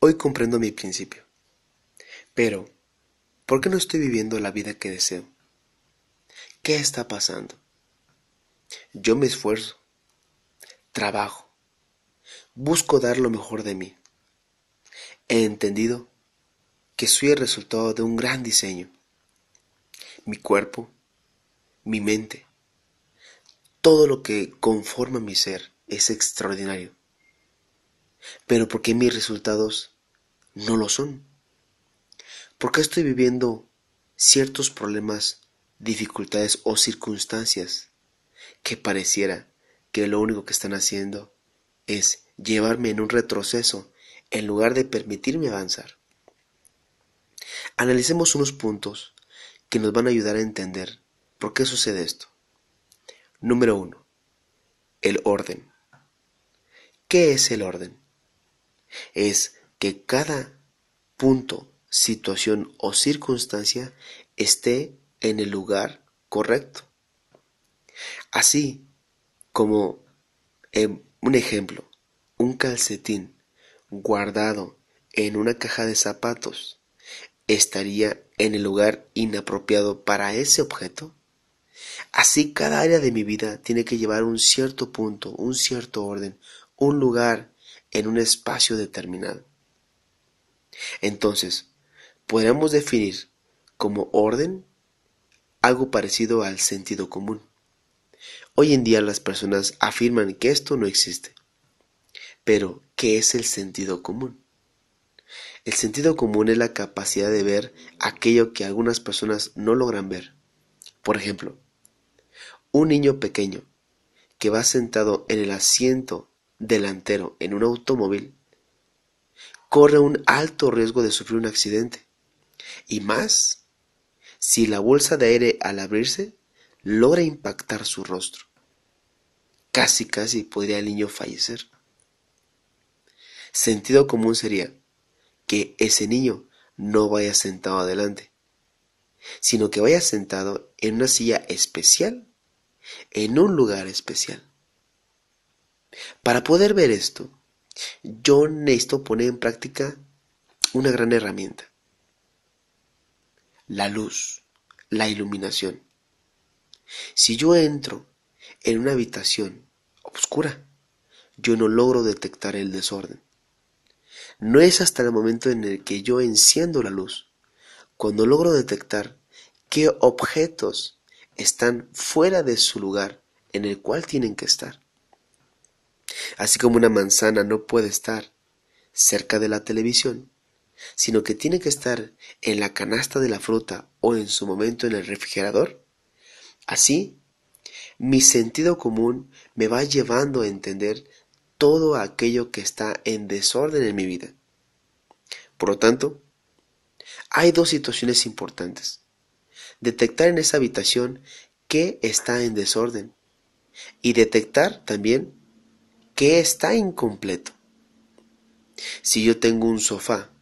Hoy comprendo mi principio. Pero, ¿por qué no estoy viviendo la vida que deseo? ¿Qué está pasando? Yo me esfuerzo, trabajo, busco dar lo mejor de mí. He entendido que soy el resultado de un gran diseño. Mi cuerpo, mi mente, todo lo que conforma mi ser es extraordinario. Pero ¿por qué mis resultados no lo son? ¿Por qué estoy viviendo ciertos problemas, dificultades o circunstancias que pareciera que lo único que están haciendo es llevarme en un retroceso en lugar de permitirme avanzar? Analicemos unos puntos que nos van a ayudar a entender por qué sucede esto. Número 1. El orden. ¿Qué es el orden? Es que cada punto, situación o circunstancia esté en el lugar correcto. Así como en un ejemplo, un calcetín guardado en una caja de zapatos estaría en el lugar inapropiado para ese objeto? Así cada área de mi vida tiene que llevar un cierto punto, un cierto orden, un lugar en un espacio determinado. Entonces, podríamos definir como orden algo parecido al sentido común. Hoy en día las personas afirman que esto no existe. Pero, ¿qué es el sentido común? El sentido común es la capacidad de ver aquello que algunas personas no logran ver. Por ejemplo, un niño pequeño que va sentado en el asiento delantero en un automóvil corre un alto riesgo de sufrir un accidente. Y más, si la bolsa de aire al abrirse logra impactar su rostro. Casi, casi podría el niño fallecer. Sentido común sería que ese niño no vaya sentado adelante, sino que vaya sentado en una silla especial en un lugar especial. Para poder ver esto, yo necesito poner en práctica una gran herramienta. La luz, la iluminación. Si yo entro en una habitación oscura, yo no logro detectar el desorden. No es hasta el momento en el que yo enciendo la luz, cuando logro detectar qué objetos están fuera de su lugar en el cual tienen que estar. Así como una manzana no puede estar cerca de la televisión, sino que tiene que estar en la canasta de la fruta o en su momento en el refrigerador, así mi sentido común me va llevando a entender todo aquello que está en desorden en mi vida. Por lo tanto, hay dos situaciones importantes detectar en esa habitación qué está en desorden y detectar también qué está incompleto. Si yo tengo un sofá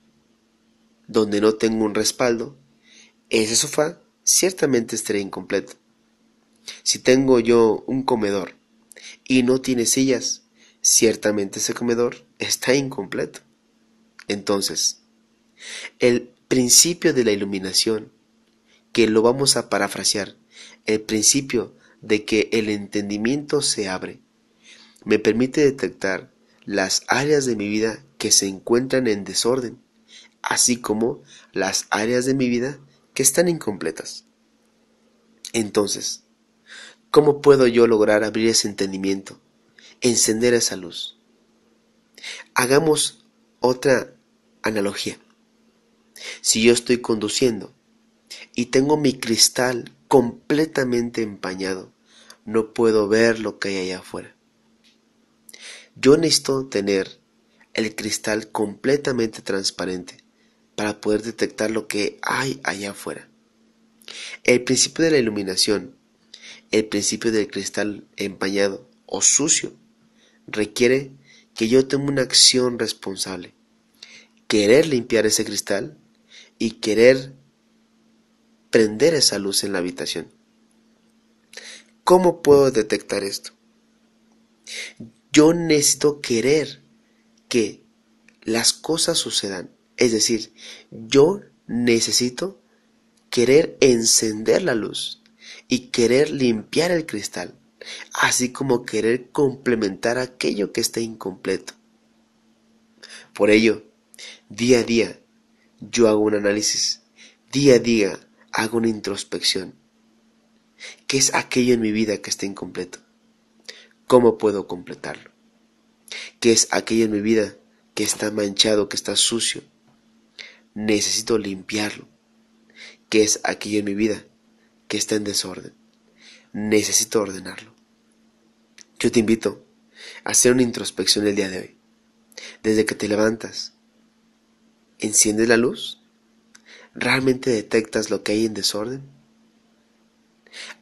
donde no tengo un respaldo, ese sofá ciertamente estará incompleto. Si tengo yo un comedor y no tiene sillas, ciertamente ese comedor está incompleto. Entonces, el principio de la iluminación que lo vamos a parafrasear, el principio de que el entendimiento se abre, me permite detectar las áreas de mi vida que se encuentran en desorden, así como las áreas de mi vida que están incompletas. Entonces, ¿cómo puedo yo lograr abrir ese entendimiento, encender esa luz? Hagamos otra analogía. Si yo estoy conduciendo y tengo mi cristal completamente empañado. No puedo ver lo que hay allá afuera. Yo necesito tener el cristal completamente transparente para poder detectar lo que hay allá afuera. El principio de la iluminación, el principio del cristal empañado o sucio, requiere que yo tenga una acción responsable. Querer limpiar ese cristal y querer prender esa luz en la habitación. ¿Cómo puedo detectar esto? Yo necesito querer que las cosas sucedan. Es decir, yo necesito querer encender la luz y querer limpiar el cristal, así como querer complementar aquello que está incompleto. Por ello, día a día, yo hago un análisis, día a día hago una introspección. ¿Qué es aquello en mi vida que está incompleto? ¿Cómo puedo completarlo? ¿Qué es aquello en mi vida que está manchado, que está sucio? Necesito limpiarlo. ¿Qué es aquello en mi vida que está en desorden? Necesito ordenarlo. Yo te invito a hacer una introspección el día de hoy. Desde que te levantas, enciendes la luz, ¿realmente detectas lo que hay en desorden?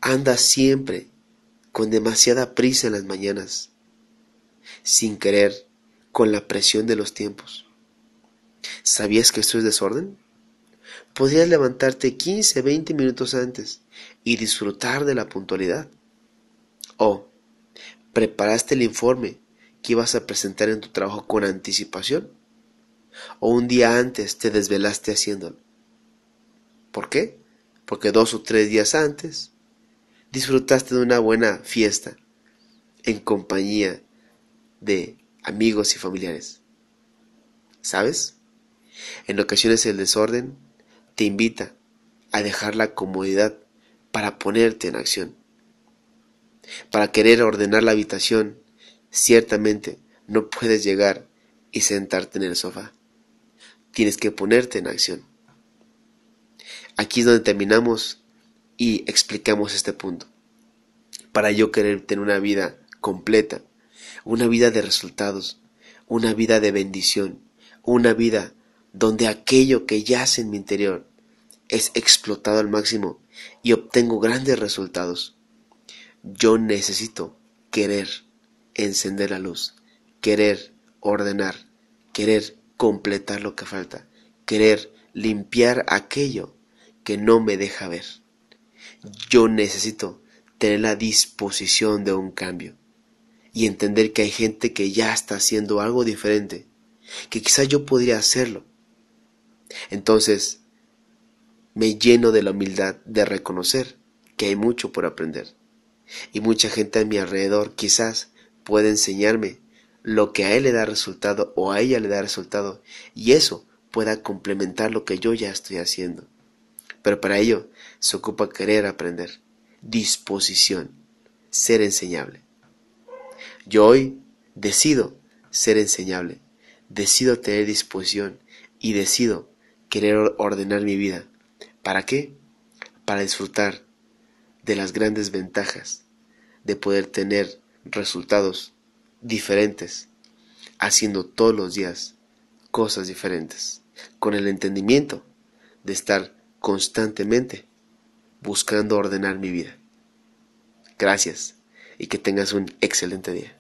Andas siempre con demasiada prisa en las mañanas, sin querer, con la presión de los tiempos. ¿Sabías que esto es desorden? Podrías levantarte 15, 20 minutos antes y disfrutar de la puntualidad. O preparaste el informe que ibas a presentar en tu trabajo con anticipación. O un día antes te desvelaste haciéndolo. ¿Por qué? Porque dos o tres días antes disfrutaste de una buena fiesta en compañía de amigos y familiares. ¿Sabes? En ocasiones el desorden te invita a dejar la comodidad para ponerte en acción. Para querer ordenar la habitación, ciertamente no puedes llegar y sentarte en el sofá. Tienes que ponerte en acción. Aquí es donde terminamos y explicamos este punto. Para yo querer tener una vida completa, una vida de resultados, una vida de bendición, una vida donde aquello que yace en mi interior es explotado al máximo y obtengo grandes resultados. Yo necesito querer encender la luz, querer ordenar, querer completar lo que falta, querer limpiar aquello que no me deja ver. Yo necesito tener la disposición de un cambio y entender que hay gente que ya está haciendo algo diferente, que quizás yo podría hacerlo. Entonces, me lleno de la humildad de reconocer que hay mucho por aprender. Y mucha gente a mi alrededor quizás puede enseñarme lo que a él le da resultado o a ella le da resultado y eso pueda complementar lo que yo ya estoy haciendo. Pero para ello se ocupa querer aprender, disposición, ser enseñable. Yo hoy decido ser enseñable, decido tener disposición y decido querer ordenar mi vida. ¿Para qué? Para disfrutar de las grandes ventajas de poder tener resultados diferentes, haciendo todos los días cosas diferentes, con el entendimiento de estar constantemente buscando ordenar mi vida. Gracias y que tengas un excelente día.